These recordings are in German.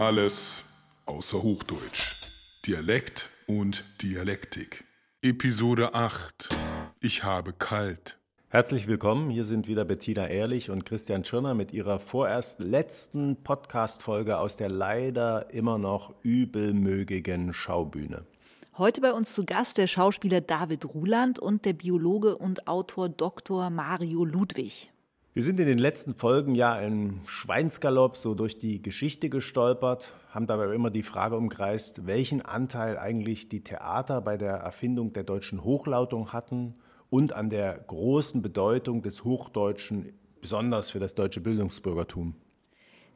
Alles außer Hochdeutsch. Dialekt und Dialektik. Episode 8. Ich habe kalt. Herzlich willkommen. Hier sind wieder Bettina Ehrlich und Christian Schirner mit ihrer vorerst letzten Podcast-Folge aus der leider immer noch übelmögigen Schaubühne. Heute bei uns zu Gast der Schauspieler David Ruland und der Biologe und Autor Dr. Mario Ludwig. Wir sind in den letzten Folgen ja im Schweinsgalopp so durch die Geschichte gestolpert, haben dabei immer die Frage umkreist, welchen Anteil eigentlich die Theater bei der Erfindung der deutschen Hochlautung hatten und an der großen Bedeutung des Hochdeutschen, besonders für das deutsche Bildungsbürgertum.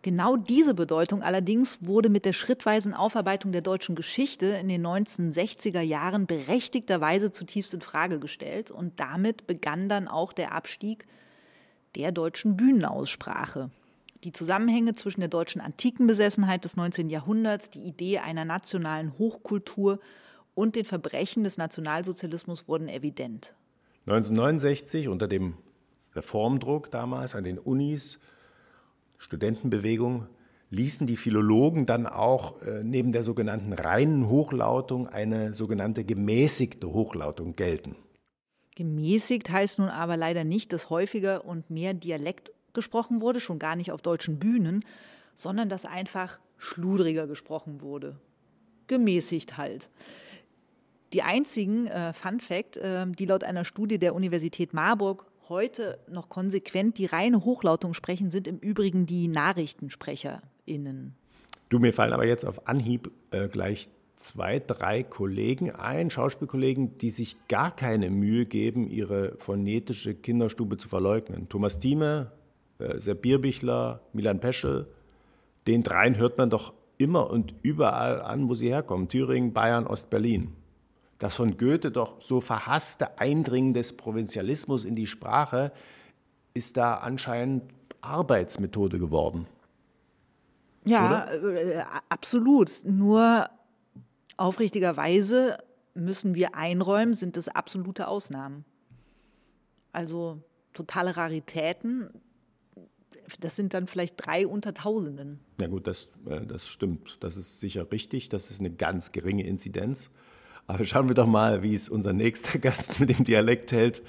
Genau diese Bedeutung allerdings wurde mit der schrittweisen Aufarbeitung der deutschen Geschichte in den 1960er Jahren berechtigterweise zutiefst in Frage gestellt und damit begann dann auch der Abstieg der deutschen Bühnenaussprache. Die Zusammenhänge zwischen der deutschen Antikenbesessenheit des 19. Jahrhunderts, die Idee einer nationalen Hochkultur und den Verbrechen des Nationalsozialismus wurden evident. 1969 unter dem Reformdruck damals an den Unis, Studentenbewegung, ließen die Philologen dann auch äh, neben der sogenannten reinen Hochlautung eine sogenannte gemäßigte Hochlautung gelten. Gemäßigt heißt nun aber leider nicht, dass häufiger und mehr Dialekt gesprochen wurde, schon gar nicht auf deutschen Bühnen, sondern dass einfach schludriger gesprochen wurde. Gemäßigt halt. Die einzigen, äh, Fun Fact, äh, die laut einer Studie der Universität Marburg heute noch konsequent die reine Hochlautung sprechen, sind im Übrigen die NachrichtensprecherInnen. Du, mir fallen aber jetzt auf Anhieb äh, gleich zwei, drei Kollegen ein, Schauspielkollegen, die sich gar keine Mühe geben, ihre phonetische Kinderstube zu verleugnen. Thomas Thieme, äh, Sepp Bierbichler, Milan Peschel, den dreien hört man doch immer und überall an, wo sie herkommen. Thüringen, Bayern, Ostberlin. Das von Goethe doch so verhasste Eindringen des Provinzialismus in die Sprache ist da anscheinend Arbeitsmethode geworden. Ja, äh, absolut. Nur Aufrichtigerweise müssen wir einräumen, sind es absolute Ausnahmen. Also totale Raritäten, das sind dann vielleicht drei unter Tausenden. Ja gut, das, äh, das stimmt. Das ist sicher richtig. Das ist eine ganz geringe Inzidenz. Aber schauen wir doch mal, wie es unser nächster Gast mit dem Dialekt hält.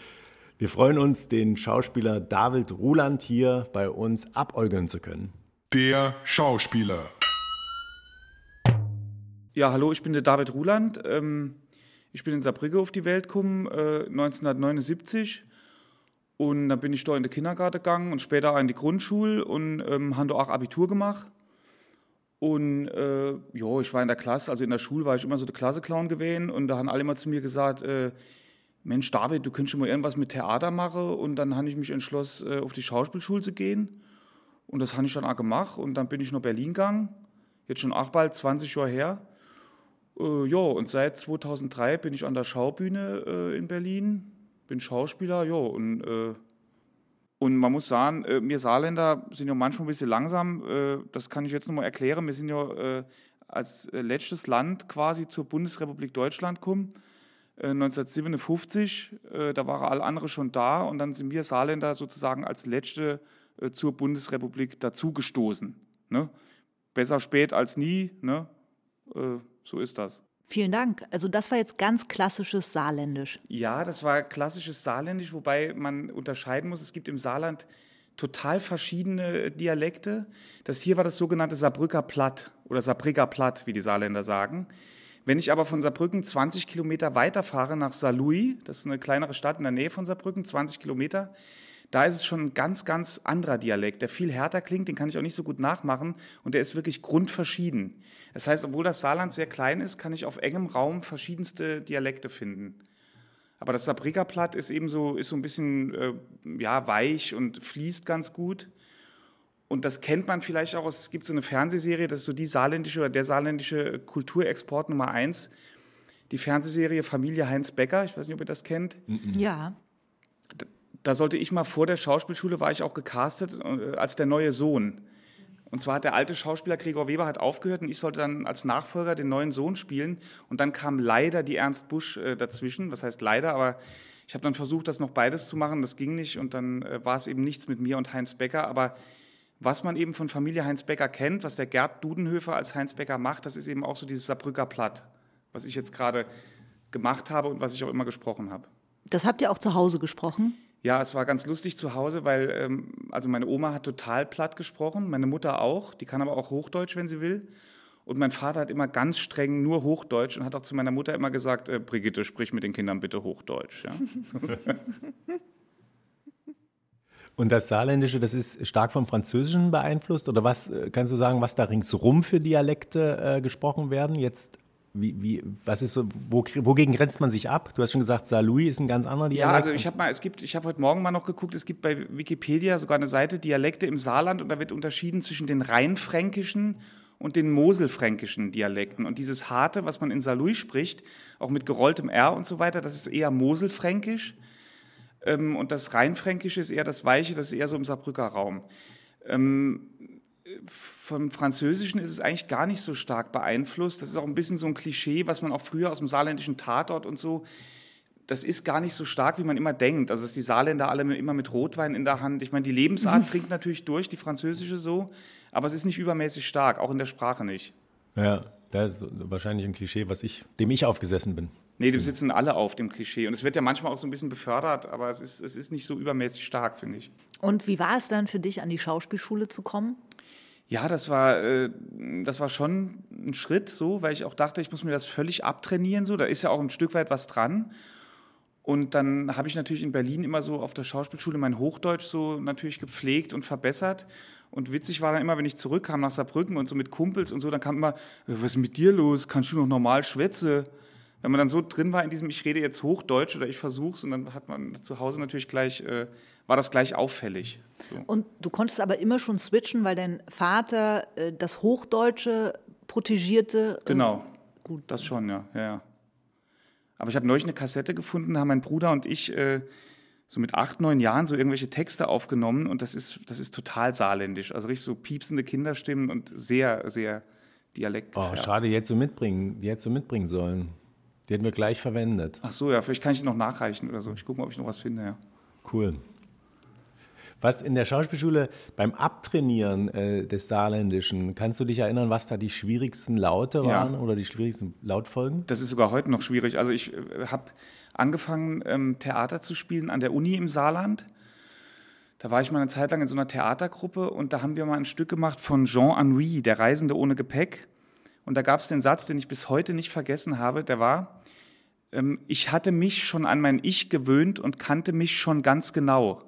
Wir freuen uns, den Schauspieler David Ruland hier bei uns abäugeln zu können. Der Schauspieler. Ja, hallo, ich bin der David Ruland. Ähm, ich bin in Saarbrücke auf die Welt gekommen, äh, 1979. Und dann bin ich da in den Kindergarten gegangen und später auch in die Grundschule und ähm, habe da auch Abitur gemacht. Und äh, ja, ich war in der Klasse, also in der Schule war ich immer so der Klasseclown gewesen und da haben alle immer zu mir gesagt, äh, Mensch David, du könntest mal irgendwas mit Theater machen und dann habe ich mich entschlossen, äh, auf die Schauspielschule zu gehen und das habe ich dann auch gemacht und dann bin ich nach Berlin gegangen, jetzt schon auch bald 20 Jahre her äh, ja, und seit 2003 bin ich an der Schaubühne äh, in Berlin, bin Schauspieler, ja, und, äh, und man muss sagen, äh, wir Saarländer sind ja manchmal ein bisschen langsam, äh, das kann ich jetzt nochmal erklären, wir sind ja äh, als letztes Land quasi zur Bundesrepublik Deutschland gekommen, 1957, da waren alle anderen schon da und dann sind wir Saarländer sozusagen als Letzte zur Bundesrepublik dazugestoßen. Ne? Besser spät als nie, ne? So ist das. Vielen Dank. Also das war jetzt ganz klassisches Saarländisch. Ja, das war klassisches Saarländisch, wobei man unterscheiden muss, es gibt im Saarland total verschiedene Dialekte. Das hier war das sogenannte Saarbrücker Platt oder Saarbrücker Platt, wie die Saarländer sagen. Wenn ich aber von Saarbrücken 20 Kilometer weiterfahre nach Saarlouis, das ist eine kleinere Stadt in der Nähe von Saarbrücken, 20 Kilometer, da ist es schon ein ganz, ganz anderer Dialekt, der viel härter klingt, den kann ich auch nicht so gut nachmachen und der ist wirklich grundverschieden. Das heißt, obwohl das Saarland sehr klein ist, kann ich auf engem Raum verschiedenste Dialekte finden. Aber das Saarbrücker ist eben so, ist so ein bisschen äh, ja, weich und fließt ganz gut. Und das kennt man vielleicht auch, es gibt so eine Fernsehserie, das ist so die saarländische oder der saarländische Kulturexport Nummer eins. Die Fernsehserie Familie Heinz Becker, ich weiß nicht, ob ihr das kennt. Ja da sollte ich mal vor der Schauspielschule, war ich auch gecastet äh, als der neue Sohn. Und zwar hat der alte Schauspieler Gregor Weber hat aufgehört und ich sollte dann als Nachfolger den neuen Sohn spielen. Und dann kam leider die Ernst Busch äh, dazwischen. Was heißt leider, aber ich habe dann versucht, das noch beides zu machen. Das ging nicht und dann äh, war es eben nichts mit mir und Heinz Becker. Aber was man eben von Familie Heinz Becker kennt, was der Gerd Dudenhöfer als Heinz Becker macht, das ist eben auch so dieses Saarbrücker Platt, was ich jetzt gerade gemacht habe und was ich auch immer gesprochen habe. Das habt ihr auch zu Hause gesprochen? Ja, es war ganz lustig zu Hause, weil ähm, also meine Oma hat total platt gesprochen, meine Mutter auch, die kann aber auch Hochdeutsch, wenn sie will. Und mein Vater hat immer ganz streng nur Hochdeutsch und hat auch zu meiner Mutter immer gesagt, äh, Brigitte, sprich mit den Kindern bitte Hochdeutsch. Ja. Und das Saarländische, das ist stark vom Französischen beeinflusst? Oder was äh, kannst du sagen, was da ringsrum für Dialekte äh, gesprochen werden? Jetzt, wie, wie, was ist so, wo, wogegen grenzt man sich ab? Du hast schon gesagt, Saarlouis ist ein ganz anderer Dialekt. Ja, also ich habe mal, es gibt, ich habe heute Morgen mal noch geguckt, es gibt bei Wikipedia sogar eine Seite Dialekte im Saarland und da wird unterschieden zwischen den rheinfränkischen und den moselfränkischen Dialekten. Und dieses harte, was man in Saarlouis spricht, auch mit gerolltem R und so weiter, das ist eher moselfränkisch. Ähm, und das Rheinfränkische ist eher das Weiche, das ist eher so im Saarbrücker Raum. Vom Französischen ist es eigentlich gar nicht so stark beeinflusst. Das ist auch ein bisschen so ein Klischee, was man auch früher aus dem saarländischen Tatort und so, das ist gar nicht so stark, wie man immer denkt. Also, dass die Saarländer alle immer mit Rotwein in der Hand. Ich meine, die Lebensart trinkt natürlich durch, die französische so, aber es ist nicht übermäßig stark, auch in der Sprache nicht. Ja, das ist wahrscheinlich ein Klischee, was ich, dem ich aufgesessen bin. Nee, die sitzen alle auf dem Klischee. Und es wird ja manchmal auch so ein bisschen befördert, aber es ist, es ist nicht so übermäßig stark, finde ich. Und wie war es dann für dich, an die Schauspielschule zu kommen? Ja, das war, äh, das war schon ein Schritt so, weil ich auch dachte, ich muss mir das völlig abtrainieren. So. Da ist ja auch ein Stück weit was dran. Und dann habe ich natürlich in Berlin immer so auf der Schauspielschule mein Hochdeutsch so natürlich gepflegt und verbessert. Und witzig war dann immer, wenn ich zurückkam nach Saarbrücken und so mit Kumpels und so, dann kam immer, äh, was ist mit dir los? Kannst du noch normal schwätze? Wenn man dann so drin war in diesem, ich rede jetzt Hochdeutsch oder ich versuche es und dann hat man zu Hause natürlich gleich, äh, war das gleich auffällig. So. Und du konntest aber immer schon switchen, weil dein Vater äh, das Hochdeutsche protegierte. Äh, genau, gut. Das schon, ja. ja, ja. Aber ich habe neulich eine Kassette gefunden, haben mein Bruder und ich äh, so mit acht, neun Jahren so irgendwelche Texte aufgenommen und das ist, das ist total saarländisch. Also richtig so piepsende Kinderstimmen und sehr, sehr Dialekt. Oh, schade, die hättest du mitbringen, die hättest du mitbringen sollen. Die hätten wir gleich verwendet. Ach so, ja, vielleicht kann ich die noch nachreichen oder so. Ich gucke mal, ob ich noch was finde, ja. Cool. Was in der Schauspielschule beim Abtrainieren äh, des Saarländischen, kannst du dich erinnern, was da die schwierigsten Laute waren ja. oder die schwierigsten Lautfolgen? Das ist sogar heute noch schwierig. Also ich äh, habe angefangen, ähm, Theater zu spielen an der Uni im Saarland. Da war ich mal eine Zeit lang in so einer Theatergruppe und da haben wir mal ein Stück gemacht von Jean Anouilh, Der Reisende ohne Gepäck. Und da gab es den Satz, den ich bis heute nicht vergessen habe, der war, ähm, ich hatte mich schon an mein Ich gewöhnt und kannte mich schon ganz genau.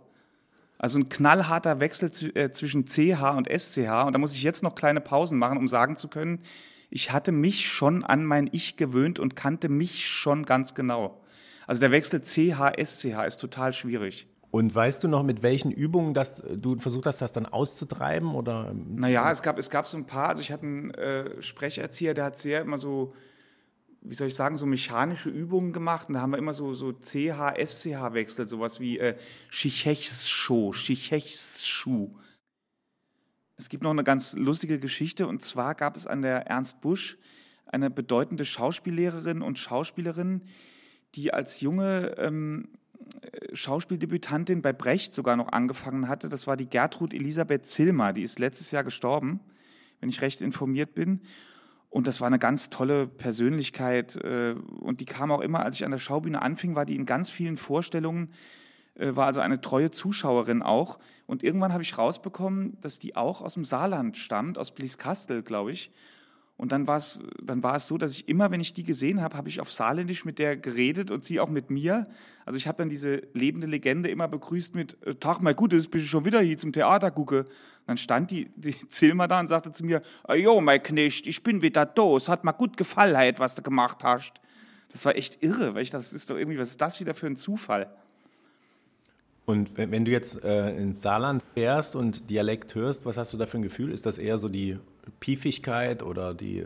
Also ein knallharter Wechsel äh, zwischen CH und SCH. Und da muss ich jetzt noch kleine Pausen machen, um sagen zu können, ich hatte mich schon an mein Ich gewöhnt und kannte mich schon ganz genau. Also der Wechsel CH-SCH ist total schwierig. Und weißt du noch, mit welchen Übungen das, du versucht hast, das dann auszutreiben? Oder? Naja, es gab, es gab so ein paar. Also ich hatte einen äh, Sprecherzieher, der hat sehr immer so, wie soll ich sagen, so mechanische Übungen gemacht. Und da haben wir immer so, so CH-SCH-Wechsel, sowas wie äh, Schichechsschuh, Schichechsschuh. Es gibt noch eine ganz lustige Geschichte. Und zwar gab es an der Ernst Busch eine bedeutende Schauspiellehrerin und Schauspielerin, die als junge ähm, Schauspieldebütantin bei Brecht sogar noch angefangen hatte. Das war die Gertrud Elisabeth Zilmer, die ist letztes Jahr gestorben, wenn ich recht informiert bin. Und das war eine ganz tolle Persönlichkeit. Äh, und die kam auch immer, als ich an der Schaubühne anfing, war die in ganz vielen Vorstellungen, äh, war also eine treue Zuschauerin auch. Und irgendwann habe ich rausbekommen, dass die auch aus dem Saarland stammt, aus Blieskastel, glaube ich. Und dann war es, dann war es so, dass ich immer, wenn ich die gesehen habe, habe ich auf Saarländisch mit der geredet und sie auch mit mir. Also ich habe dann diese lebende Legende immer begrüßt mit äh, Tag mal gut, jetzt bist du schon wieder hier zum Theater gucke. Und dann stand die, die Zilmer da und sagte zu mir, jo, mein Knecht, ich bin wieder da, es hat mir gut gefallen, was du gemacht hast. Das war echt irre, weil ich das ist doch irgendwie, was ist das wieder für ein Zufall? Und wenn du jetzt äh, ins Saarland fährst und Dialekt hörst, was hast du da für ein Gefühl? Ist das eher so die Piefigkeit oder, die, äh,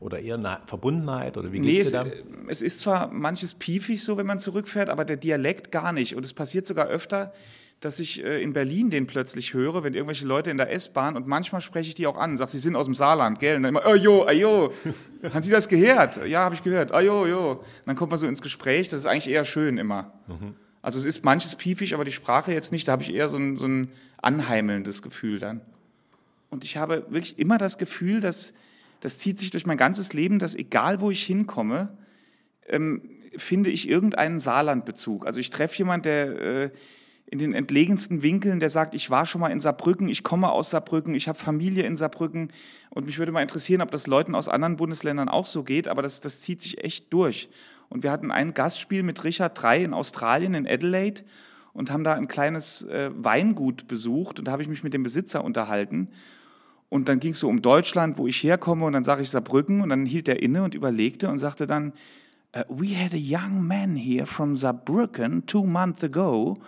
oder eher eine Verbundenheit? Oder wie geht's nee, es, da? es ist zwar manches piefig so, wenn man zurückfährt, aber der Dialekt gar nicht. Und es passiert sogar öfter, dass ich äh, in Berlin den plötzlich höre, wenn irgendwelche Leute in der S-Bahn und manchmal spreche ich die auch an sage, sie sind aus dem Saarland, gell? Und dann immer, oh jo, ajo, haben Sie das gehört? Ja, habe ich gehört. Oh jo, jo. Und dann kommt man so ins Gespräch, das ist eigentlich eher schön immer. Mhm. Also es ist manches piefig, aber die Sprache jetzt nicht. Da habe ich eher so ein, so ein anheimelndes Gefühl dann. Und ich habe wirklich immer das Gefühl, dass das zieht sich durch mein ganzes Leben, dass egal wo ich hinkomme, ähm, finde ich irgendeinen Saarlandbezug. Also ich treffe jemanden, der äh, in den entlegensten Winkeln, der sagt, ich war schon mal in Saarbrücken, ich komme aus Saarbrücken, ich habe Familie in Saarbrücken und mich würde mal interessieren, ob das Leuten aus anderen Bundesländern auch so geht, aber das, das zieht sich echt durch. Und wir hatten ein Gastspiel mit Richard III in Australien, in Adelaide und haben da ein kleines äh, Weingut besucht. Und da habe ich mich mit dem Besitzer unterhalten. Und dann ging es so um Deutschland, wo ich herkomme. Und dann sage ich Saarbrücken. Und dann hielt er inne und überlegte und sagte dann, uh, we had a young man here from Saarbrücken two months ago.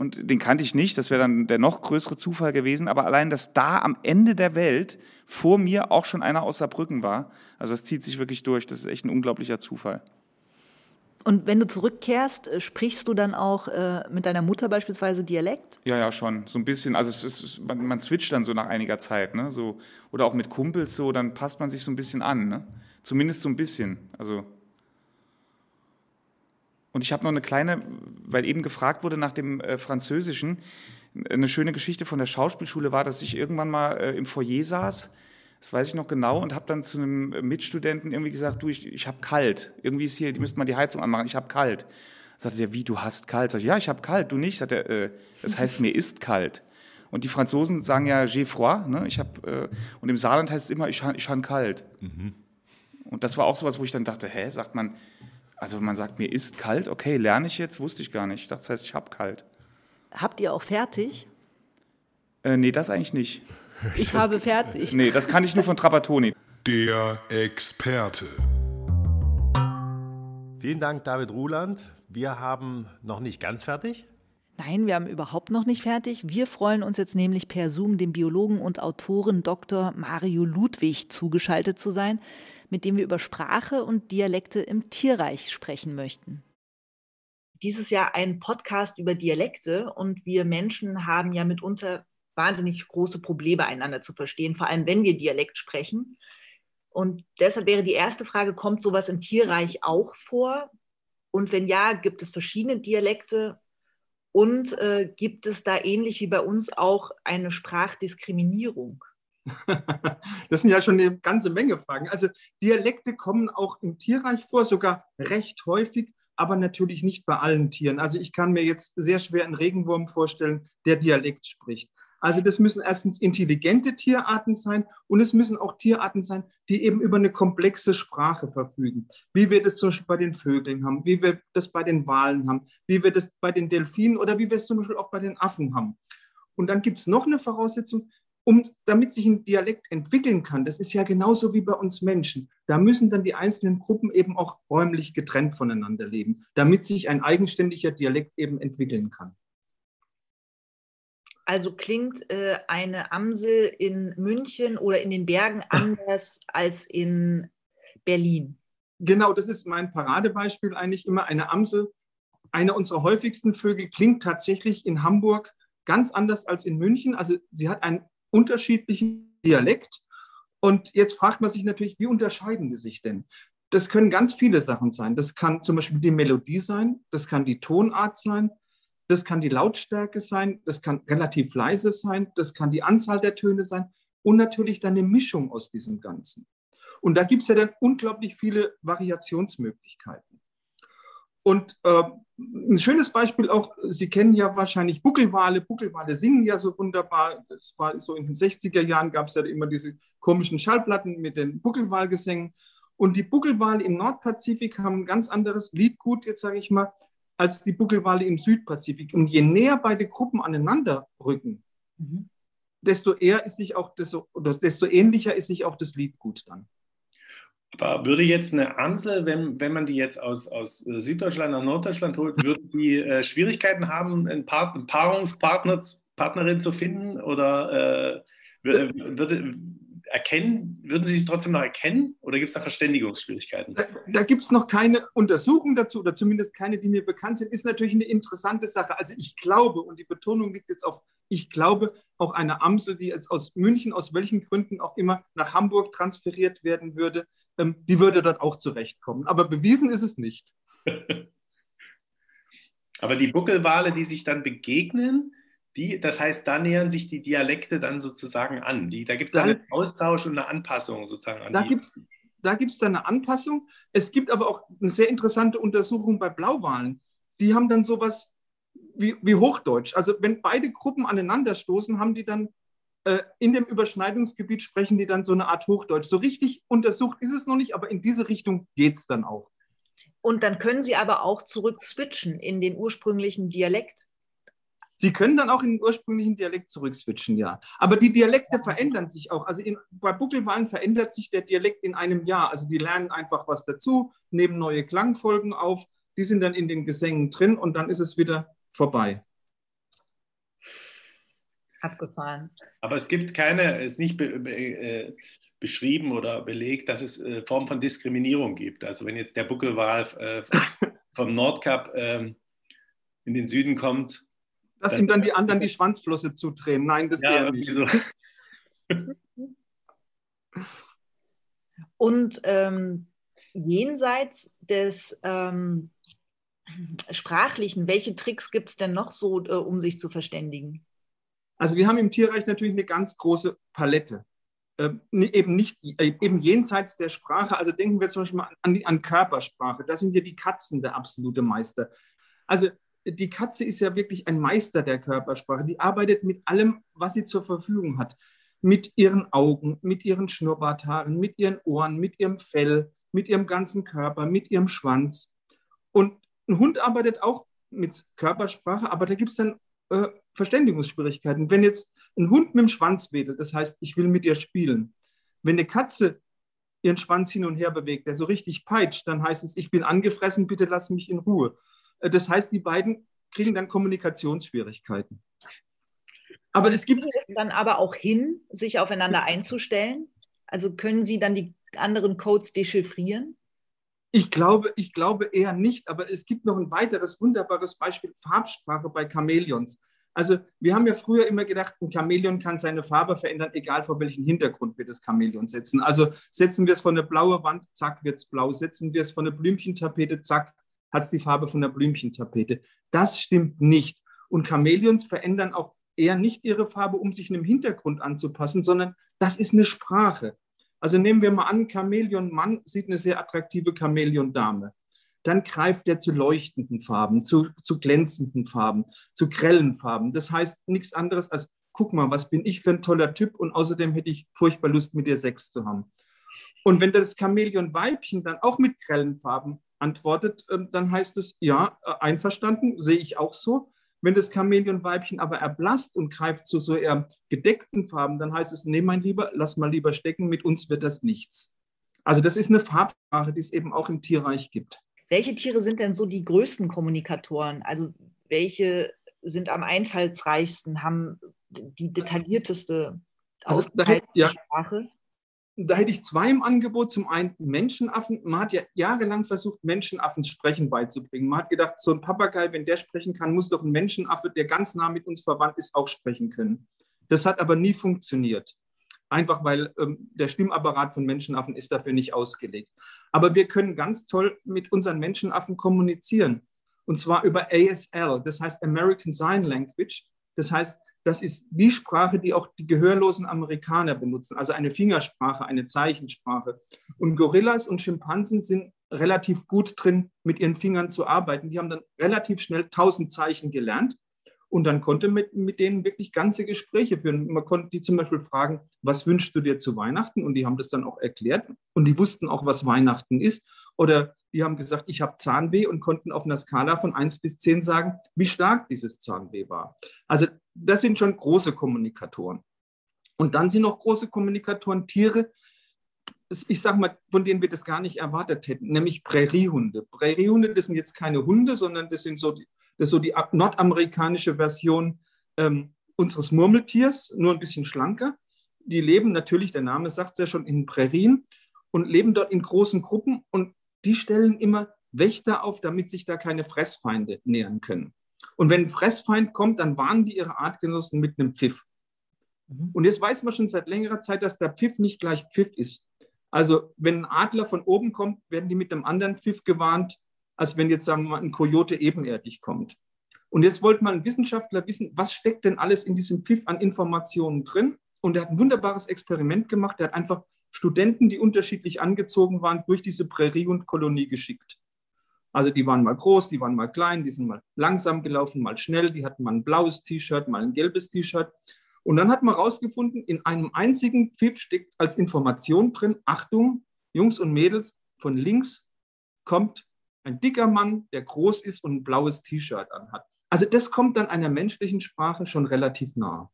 Und den kannte ich nicht, das wäre dann der noch größere Zufall gewesen, aber allein, dass da am Ende der Welt vor mir auch schon einer aus Saarbrücken war, also das zieht sich wirklich durch, das ist echt ein unglaublicher Zufall. Und wenn du zurückkehrst, äh, sprichst du dann auch äh, mit deiner Mutter beispielsweise Dialekt? Ja, ja, schon. So ein bisschen. Also es ist, man, man switcht dann so nach einiger Zeit, ne? So, oder auch mit Kumpels so, dann passt man sich so ein bisschen an, ne? Zumindest so ein bisschen. Also und ich habe noch eine kleine, weil eben gefragt wurde nach dem äh, Französischen, eine schöne Geschichte von der Schauspielschule war, dass ich irgendwann mal äh, im Foyer saß, das weiß ich noch genau, und habe dann zu einem Mitstudenten irgendwie gesagt, du, ich, ich habe kalt. Irgendwie ist hier, die müssten mal die Heizung anmachen, ich habe kalt. Sagte der, wie, du hast kalt? Sag ich, ja, ich habe kalt, du nicht. Sagt er, äh, das heißt, mir ist kalt. Und die Franzosen sagen ja j'ai froid, ne? Ich hab, äh, und im Saarland heißt es immer, ich, ich habe kalt. Mhm. Und das war auch sowas, wo ich dann dachte, hä, sagt man, also man sagt, mir ist kalt, okay, lerne ich jetzt, wusste ich gar nicht. Ich dachte, das heißt, ich habe kalt. Habt ihr auch fertig? Äh, nee, das eigentlich nicht. Ich das, habe fertig. Nee, das kann ich nur von Trapattoni. Der Experte. Vielen Dank, David Ruland. Wir haben noch nicht ganz fertig. Nein, wir haben überhaupt noch nicht fertig. Wir freuen uns jetzt nämlich per Zoom dem Biologen und Autoren Dr. Mario Ludwig zugeschaltet zu sein mit dem wir über Sprache und Dialekte im Tierreich sprechen möchten. Dieses Jahr ein Podcast über Dialekte und wir Menschen haben ja mitunter wahnsinnig große Probleme, einander zu verstehen, vor allem wenn wir Dialekt sprechen. Und deshalb wäre die erste Frage, kommt sowas im Tierreich auch vor? Und wenn ja, gibt es verschiedene Dialekte? Und äh, gibt es da ähnlich wie bei uns auch eine Sprachdiskriminierung? Das sind ja schon eine ganze Menge Fragen. Also Dialekte kommen auch im Tierreich vor, sogar recht häufig, aber natürlich nicht bei allen Tieren. Also ich kann mir jetzt sehr schwer einen Regenwurm vorstellen, der Dialekt spricht. Also das müssen erstens intelligente Tierarten sein und es müssen auch Tierarten sein, die eben über eine komplexe Sprache verfügen. Wie wir das zum Beispiel bei den Vögeln haben, wie wir das bei den Walen haben, wie wir das bei den Delfinen oder wie wir es zum Beispiel auch bei den Affen haben. Und dann gibt es noch eine Voraussetzung, um, damit sich ein Dialekt entwickeln kann, das ist ja genauso wie bei uns Menschen, da müssen dann die einzelnen Gruppen eben auch räumlich getrennt voneinander leben, damit sich ein eigenständiger Dialekt eben entwickeln kann. Also klingt äh, eine Amsel in München oder in den Bergen anders als in Berlin. Genau, das ist mein Paradebeispiel eigentlich immer. Eine Amsel, einer unserer häufigsten Vögel, klingt tatsächlich in Hamburg ganz anders als in München. Also sie hat einen unterschiedlichen Dialekt. Und jetzt fragt man sich natürlich, wie unterscheiden die sich denn? Das können ganz viele Sachen sein. Das kann zum Beispiel die Melodie sein, das kann die Tonart sein, das kann die Lautstärke sein, das kann relativ leise sein, das kann die Anzahl der Töne sein und natürlich dann eine Mischung aus diesem Ganzen. Und da gibt es ja dann unglaublich viele Variationsmöglichkeiten. Und äh, ein schönes Beispiel auch, Sie kennen ja wahrscheinlich Buckelwale. Buckelwale singen ja so wunderbar. Das war so in den 60er Jahren gab es ja immer diese komischen Schallplatten mit den Buckelwalgesängen. Und die Buckelwale im Nordpazifik haben ein ganz anderes Liedgut, jetzt sage ich mal, als die Buckelwale im Südpazifik. Und je näher beide Gruppen aneinander rücken, mhm. desto eher ist sich auch das, oder desto ähnlicher ist sich auch das Liedgut dann. Aber würde jetzt eine Amsel, wenn, wenn man die jetzt aus, aus äh, Süddeutschland nach Norddeutschland holt, würde die äh, Schwierigkeiten haben, einen, Part, einen Paarungspartner Partnerin zu finden? Oder äh, würde, erkennen, würden Sie es trotzdem noch erkennen oder gibt es da Verständigungsschwierigkeiten? Da, da gibt es noch keine Untersuchung dazu oder zumindest keine, die mir bekannt sind. Ist natürlich eine interessante Sache. Also ich glaube, und die Betonung liegt jetzt auf, ich glaube, auch eine Amsel, die jetzt aus München, aus welchen Gründen auch immer, nach Hamburg transferiert werden würde, ähm, die würde dort auch zurechtkommen. Aber bewiesen ist es nicht. Aber die Buckelwale, die sich dann begegnen, Die, das heißt, da nähern sich die Dialekte dann sozusagen an. Die, da gibt es einen Austausch und eine Anpassung sozusagen an da die. Gibt's, da gibt es dann eine Anpassung. Es gibt aber auch eine sehr interessante Untersuchung bei Blauwalen. Die haben dann sowas wie, wie Hochdeutsch. Also wenn beide Gruppen aneinanderstoßen, haben die dann äh, in dem Überschneidungsgebiet sprechen die dann so eine Art Hochdeutsch. So richtig untersucht ist es noch nicht, aber in diese Richtung geht es dann auch. Und dann können Sie aber auch zurück switchen in den ursprünglichen Dialekt. Sie können dann auch in den ursprünglichen Dialekt zurückswitchen, ja. Aber die Dialekte verändern sich auch. Also in, bei Buckelwahlen verändert sich der Dialekt in einem Jahr. Also die lernen einfach was dazu, nehmen neue Klangfolgen auf, die sind dann in den Gesängen drin und dann ist es wieder vorbei. Abgefahren. Aber es gibt keine, es ist nicht be, be, äh, beschrieben oder belegt, dass es äh, Form von Diskriminierung gibt. Also wenn jetzt der Buckelwal äh, vom Nordkap ähm, in den Süden kommt, dass ihm dann die anderen die Schwanzflosse zudrehen. Nein, das ja, nicht. So. Und ähm, jenseits des ähm, Sprachlichen, welche Tricks gibt es denn noch so, äh, um sich zu verständigen? Also wir haben im Tierreich natürlich eine ganz große Palette. Ähm, eben nicht äh, eben jenseits der Sprache. Also denken wir zum Beispiel mal an, an Körpersprache. Da sind ja die Katzen der absolute Meister. Also die Katze ist ja wirklich ein Meister der Körpersprache. Die arbeitet mit allem, was sie zur Verfügung hat. Mit ihren Augen, mit ihren Schnurrbarthaaren, mit ihren Ohren, mit ihrem Fell, mit ihrem ganzen Körper, mit ihrem Schwanz. Und ein Hund arbeitet auch mit Körpersprache, aber da gibt es dann äh, Verständigungsschwierigkeiten. Wenn jetzt ein Hund mit dem Schwanz wedelt, das heißt, ich will mit dir spielen. Wenn eine Katze ihren Schwanz hin und her bewegt, der so richtig peitscht, dann heißt es, ich bin angefressen, bitte lass mich in Ruhe. Äh, das heißt, die beiden kriegen dann Kommunikationsschwierigkeiten. Aber es gibt es dann aber auch hin, sich aufeinander einzustellen. Also können Sie dann die anderen Codes dechiffrieren? Ich glaube, ich glaube eher nicht, aber es gibt noch ein weiteres wunderbares Beispiel, Farbsprache bei Chamäleons. Also wir haben ja früher immer gedacht, ein Chamäleon kann seine Farbe verändern, egal vor welchen Hintergrund wir das Chamäleon setzen. Also setzen wir es von der blauen Wand, zack, wird es blau. Setzen wir es von der Blümchentapete, zack, hat es die Farbe von der Blümchentapete. Das stimmt nicht. Und Chamäleons verändern auch eher nicht ihre Farbe, um sich einem Hintergrund anzupassen, sondern das ist eine Sprache. Also nehmen wir mal an, Chamäleon-Mann sieht eine sehr attraktive Chamäleon-Dame. Dann greift er zu leuchtenden Farben, zu, zu glänzenden Farben, zu grellen Farben. Das heißt nichts anderes als, guck mal, was bin ich für ein toller Typ und außerdem hätte ich furchtbar Lust, mit dir Sex zu haben. Und wenn das Chamäleon-Weibchen dann auch mit grellen Farben antwortet, ähm, dann heißt es, ja, äh, einverstanden, sehe ich auch so. Wenn das Chamäleonweibchen aber erblasst und greift zu so eher gedeckten Farben, dann heißt es, nee, mein Lieber, lass mal lieber stecken, mit uns wird das nichts. Also das ist eine Farbsprache, die es eben auch im Tierreich gibt. Welche Tiere sind denn so die größten Kommunikatoren? Also welche sind am einfallsreichsten, haben die detaillierteste also, ja, Sprache? Da hätte ich zwei im Angebot. Zum einen Menschenaffen. Man hat ja jahrelang versucht, Menschenaffen Sprechen beizubringen. Man hat gedacht, so ein Papagei, wenn der sprechen kann, muss doch ein Menschenaffe, der ganz nah mit uns verwandt ist, auch sprechen können. Das hat aber nie funktioniert. Einfach weil ähm, der Stimmapparat von Menschenaffen ist dafür nicht ausgelegt. Aber wir können ganz toll mit unseren Menschenaffen kommunizieren. Und zwar über ASL, das heißt American Sign Language. Das heißt, das ist die Sprache, die auch die gehörlosen Amerikaner benutzen, also eine Fingersprache, eine Zeichensprache. Und Gorillas und Schimpansen sind relativ gut drin, mit ihren Fingern zu arbeiten. Die haben dann relativ schnell tausend Zeichen gelernt. Und dann konnte man mit, mit denen wirklich ganze Gespräche führen. Man konnte die zum Beispiel fragen, was wünschst du dir zu Weihnachten? Und die haben das dann auch erklärt. Und die wussten auch, was Weihnachten ist. Oder die haben gesagt, ich habe Zahnweh und konnten auf einer Skala von 1 bis 10 sagen, wie stark dieses Zahnweh war. Also das sind schon große Kommunikatoren. Und dann sind noch große Kommunikatoren Tiere, ich sage mal, von denen wir das gar nicht erwartet hätten, nämlich Präriehunde. Präriehunde, das sind jetzt keine Hunde, sondern das sind so die, das so die nordamerikanische Version ähm, unseres Murmeltiers, nur ein bisschen schlanker. Die leben natürlich, der Name sagt es ja schon, in Prärien und leben dort in großen Gruppen und die stellen immer Wächter auf, damit sich da keine Fressfeinde nähern können. Und wenn ein Fressfeind kommt, dann warnen die ihre Artgenossen mit einem Pfiff. Mhm. Und jetzt weiß man schon seit längerer Zeit, dass der Pfiff nicht gleich Pfiff ist. Also wenn ein Adler von oben kommt, werden die mit einem anderen Pfiff gewarnt, als wenn jetzt sagen wir mal ein Kojote ebenerdig kommt. Und jetzt wollte mal ein Wissenschaftler wissen, was steckt denn alles in diesem Pfiff an Informationen drin? Und er hat ein wunderbares Experiment gemacht. Er hat einfach Studenten, die unterschiedlich angezogen waren, durch diese Prärie und Kolonie geschickt. Also die waren mal groß, die waren mal klein, die sind mal langsam gelaufen, mal schnell, die hatten mal ein blaues T-Shirt, mal ein gelbes T-Shirt. Und dann hat man herausgefunden, in einem einzigen Pfiff steckt als Information drin, Achtung, Jungs und Mädels, von links kommt ein dicker Mann, der groß ist und ein blaues T-Shirt anhat. Also das kommt dann einer menschlichen Sprache schon relativ nah.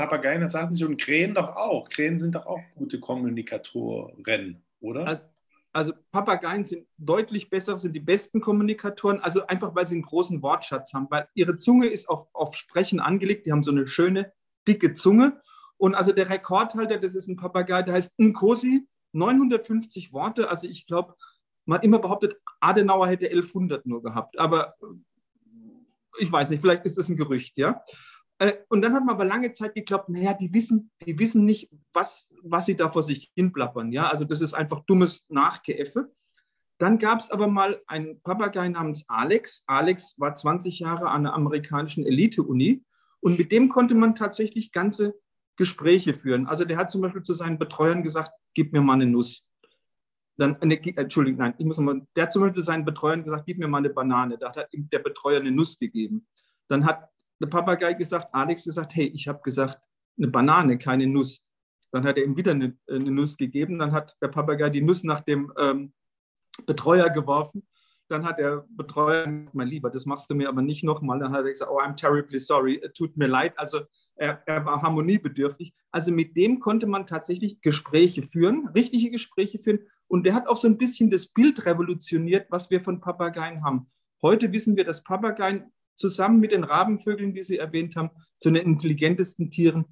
Papageien, das sagten Sie, und Krähen doch auch. Krähen sind doch auch gute Kommunikatoren, oder? Also, also Papageien sind deutlich besser, sind die besten Kommunikatoren, also einfach, weil sie einen großen Wortschatz haben, weil ihre Zunge ist auf, auf Sprechen angelegt, die haben so eine schöne, dicke Zunge. Und also der Rekordhalter, das ist ein Papagei, der heißt Nkosi, 950 Worte. Also ich glaube, man hat immer behauptet, Adenauer hätte 1100 nur gehabt. Aber ich weiß nicht, vielleicht ist das ein Gerücht, ja. Äh, und dann hat man aber lange Zeit geglaubt, naja, die wissen, die wissen nicht, was, was sie da vor sich hin plappern. Ja? Also das ist einfach dummes Nachgeäffe. Dann gab es aber mal einen Papagei namens Alex. Alex war 20 Jahre an der amerikanischen Elite-Uni und mit dem konnte man tatsächlich ganze Gespräche führen. Also der hat zum Beispiel zu seinen Betreuern gesagt, gib mir mal eine Nuss. Dann, ne, Entschuldigung, nein, ich muss mal, der hat zum Beispiel zu seinen Betreuern gesagt, gib mir mal eine Banane. Da hat ihm der Betreuer eine Nuss gegeben. Dann hat der Papagei gesagt, Alex gesagt, hey, ich habe gesagt, eine Banane, keine Nuss. Dann hat er ihm wieder eine, eine, Nuss gegeben. Dann hat der Papagei die Nuss nach dem ähm, Betreuer geworfen. Dann hat der Betreuer, mein Lieber, das machst du mir aber nicht nochmal. Dann hat er gesagt, oh, I'm terribly sorry, tut mir leid. Also er, er war harmoniebedürftig. Also mit dem konnte man tatsächlich Gespräche führen, richtige Gespräche führen. Und der hat auch so ein bisschen das Bild revolutioniert, was wir von Papageien haben. Heute wissen wir, dass Papageien zusammen mit den Rabenvögeln, die Sie erwähnt haben, zu den intelligentesten Tieren,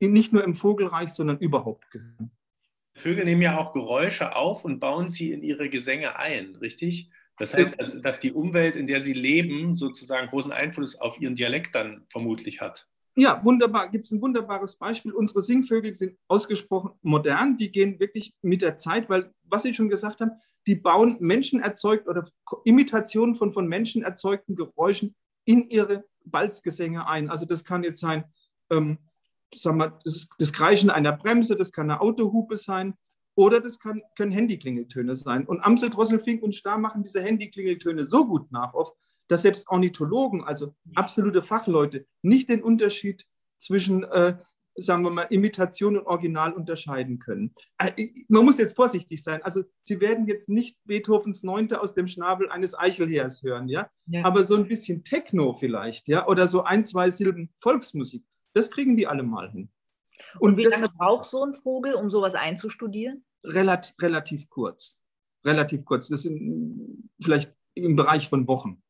nicht nur im Vogelreich, sondern überhaupt gehören. Vögel nehmen ja auch Geräusche auf und bauen sie in ihre Gesänge ein, richtig? Das heißt, dass, dass die Umwelt, in der sie leben, sozusagen großen Einfluss auf ihren Dialekt dann vermutlich hat. Ja, wunderbar. Gibt es ein wunderbares Beispiel. Unsere Singvögel sind ausgesprochen modern. Die gehen wirklich mit der Zeit, weil, was Sie schon gesagt haben, die bauen menschenerzeugt oder Imitationen von von Menschen erzeugten Geräuschen in ihre Balzgesänge ein. Also das kann jetzt sein, ähm, sagen wir, das, das Kreischen einer Bremse, das kann eine Autohupe sein oder das kann, können Handyklingeltöne sein. Und Amsel, Drossel, Fink und Star machen diese Handyklingeltöne so gut nach, oft, dass selbst Ornithologen, also absolute Fachleute, nicht den Unterschied zwischen äh, sagen wir mal, Imitation und Original unterscheiden können. Äh, man muss jetzt vorsichtig sein. Also Sie werden jetzt nicht Beethovens Neunte aus dem Schnabel eines Eichelheers hören, ja? ja? Aber so ein bisschen Techno vielleicht, ja? Oder so ein, zwei Silben Volksmusik, das kriegen die alle mal hin. Und, und wie lange braucht so ein Vogel, um sowas einzustudieren? Relativ, relativ kurz. Relativ kurz. Das sind vielleicht im Bereich von Wochen.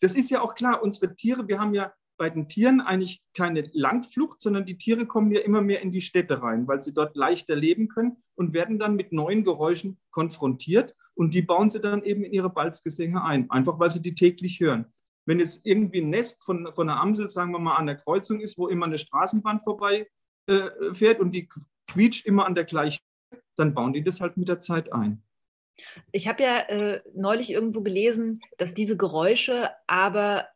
Das ist ja auch klar, unsere Tiere, wir haben ja bei den Tieren eigentlich keine Landflucht, sondern die Tiere kommen ja immer mehr in die Städte rein, weil sie dort leichter leben können und werden dann mit neuen Geräuschen konfrontiert und die bauen sie dann eben in ihre Balzgesänge ein, einfach weil sie die täglich hören. Wenn jetzt irgendwie ein Nest von, von einer Amsel, sagen wir mal, an der Kreuzung ist, wo immer eine Straßenbahn vorbei äh, fährt und die quietscht immer an der gleichen, dann bauen die das halt mit der Zeit ein. Ich habe ja äh, neulich irgendwo gelesen, dass diese Geräusche aber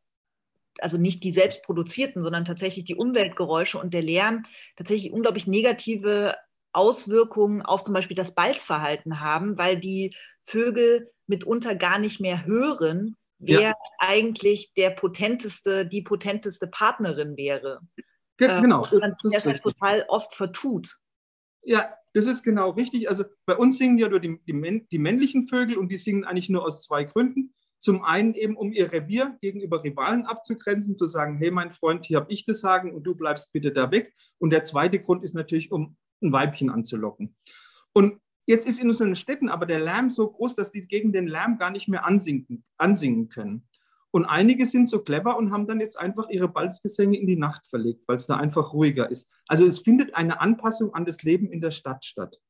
also nicht die selbst produzierten, sondern tatsächlich die Umweltgeräusche und der Lärm tatsächlich unglaublich negative Auswirkungen auf zum Beispiel das Balzverhalten haben, weil die Vögel mitunter gar nicht mehr hören, wer ja. eigentlich der potenteste, die potenteste Partnerin wäre. Ge ähm, genau. Das, das deshalb total oft vertut. Ja, das ist genau richtig. Also bei uns singen ja nur die, die, die männlichen Vögel und die singen eigentlich nur aus zwei Gründen. Zum einen eben, um ihr Revier gegenüber Rivalen abzugrenzen, zu sagen, hey mein Freund, hier habe ich das Sagen und du bleibst bitte da weg. Und der zweite Grund ist natürlich, um ein Weibchen anzulocken. Und jetzt ist in unseren Städten aber der Lärm so groß, dass die gegen den Lärm gar nicht mehr ansingen, ansingen können. Und einige sind so clever und haben dann jetzt einfach ihre Balzgesänge in die Nacht verlegt, weil es da einfach ruhiger ist. Also es findet eine Anpassung an das Leben in der Stadt statt.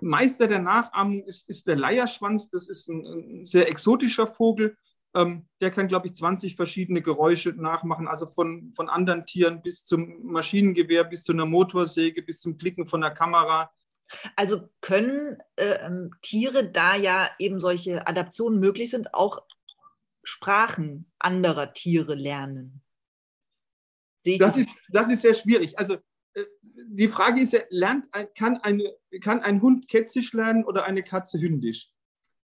Meister der Nachahmung ist, ist der Leierschwanz. Das ist ein, ein sehr exotischer Vogel. Ähm, der kann, glaube ich, 20 verschiedene Geräusche nachmachen, also von, von anderen Tieren bis zum Maschinengewehr, bis zu einer Motorsäge, bis zum Klicken von der Kamera. Also können äh, Tiere, da ja eben solche Adaptionen möglich sind, auch Sprachen anderer Tiere lernen? Das ist, das ist sehr schwierig. Also die Frage ist ja, lernt, kann, eine, kann ein Hund Kätzisch lernen oder eine Katze Hündisch?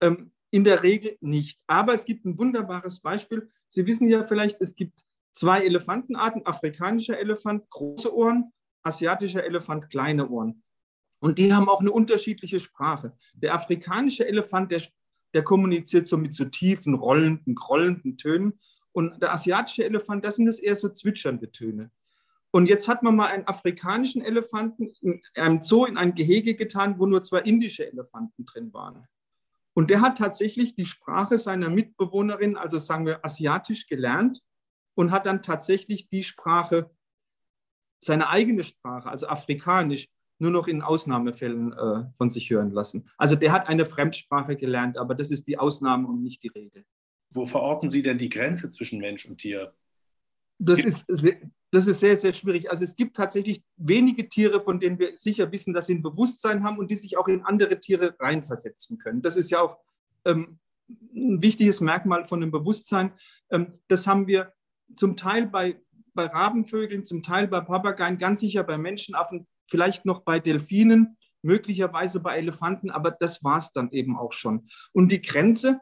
Ähm, in der Regel nicht. Aber es gibt ein wunderbares Beispiel. Sie wissen ja vielleicht, es gibt zwei Elefantenarten, afrikanischer Elefant, große Ohren, asiatischer Elefant, kleine Ohren. Und die haben auch eine unterschiedliche Sprache. Der afrikanische Elefant, der, der kommuniziert so mit so tiefen, rollenden, grollenden Tönen. Und der asiatische Elefant, das sind es eher so zwitschernde Töne. Und jetzt hat man mal einen afrikanischen Elefanten in einem Zoo in ein Gehege getan, wo nur zwei indische Elefanten drin waren. Und der hat tatsächlich die Sprache seiner Mitbewohnerin, also sagen wir asiatisch, gelernt und hat dann tatsächlich die Sprache, seine eigene Sprache, also afrikanisch, nur noch in Ausnahmefällen äh, von sich hören lassen. Also der hat eine Fremdsprache gelernt, aber das ist die Ausnahme und nicht die Regel. Wo verorten Sie denn die Grenze zwischen Mensch und Tier? Das ist, das ist sehr, sehr schwierig. Also es gibt tatsächlich wenige Tiere, von denen wir sicher wissen, dass sie ein Bewusstsein haben und die sich auch in andere Tiere reinversetzen können. Das ist ja auch ähm, ein wichtiges Merkmal von dem Bewusstsein. Ähm, das haben wir zum Teil bei, bei Rabenvögeln, zum Teil bei Papageien, ganz sicher bei Menschenaffen, vielleicht noch bei Delfinen, möglicherweise bei Elefanten, aber das war es dann eben auch schon. Und die Grenze,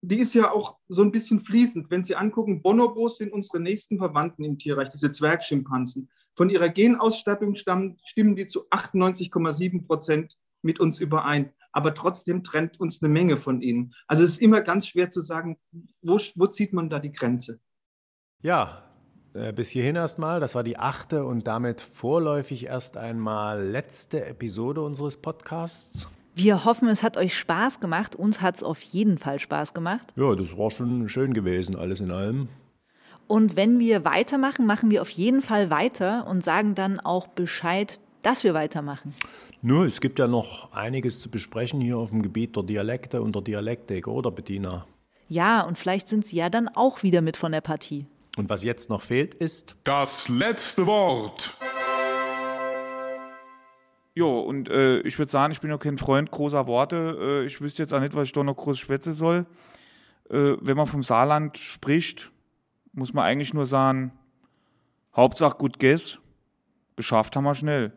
die ist ja auch so ein bisschen fließend. Wenn Sie angucken, Bonobos sind unsere nächsten Verwandten im Tierreich, diese Zwergschimpansen. Von ihrer Genausstattung stammen, stimmen die zu 98,7 Prozent mit uns überein. Aber trotzdem trennt uns eine Menge von ihnen. Also es ist immer ganz schwer zu sagen, wo, wo zieht man da die Grenze? Ja, äh, bis hierhin erstmal. Das war die achte und damit vorläufig erst einmal letzte Episode unseres Podcasts. Wir hoffen, es hat euch Spaß gemacht. Uns hat es auf jeden Fall Spaß gemacht. Ja, das war schon schön gewesen, alles in allem. Und wenn wir weitermachen, machen wir auf jeden Fall weiter und sagen dann auch Bescheid, dass wir weitermachen. Nur, es gibt ja noch einiges zu besprechen hier auf dem Gebiet der Dialekte und der Dialektik, oder Bettina? Ja, und vielleicht sind Sie ja dann auch wieder mit von der Partie. Und was jetzt noch fehlt, ist das letzte Wort. Ja, und äh, ich würde sagen, ich bin ja kein Freund großer Worte. Äh, ich wüsste jetzt auch nicht, was ich da noch groß schwätzen soll. Äh, wenn man vom Saarland spricht, muss man eigentlich nur sagen, Hauptsache gut Guess, geschafft haben wir schnell.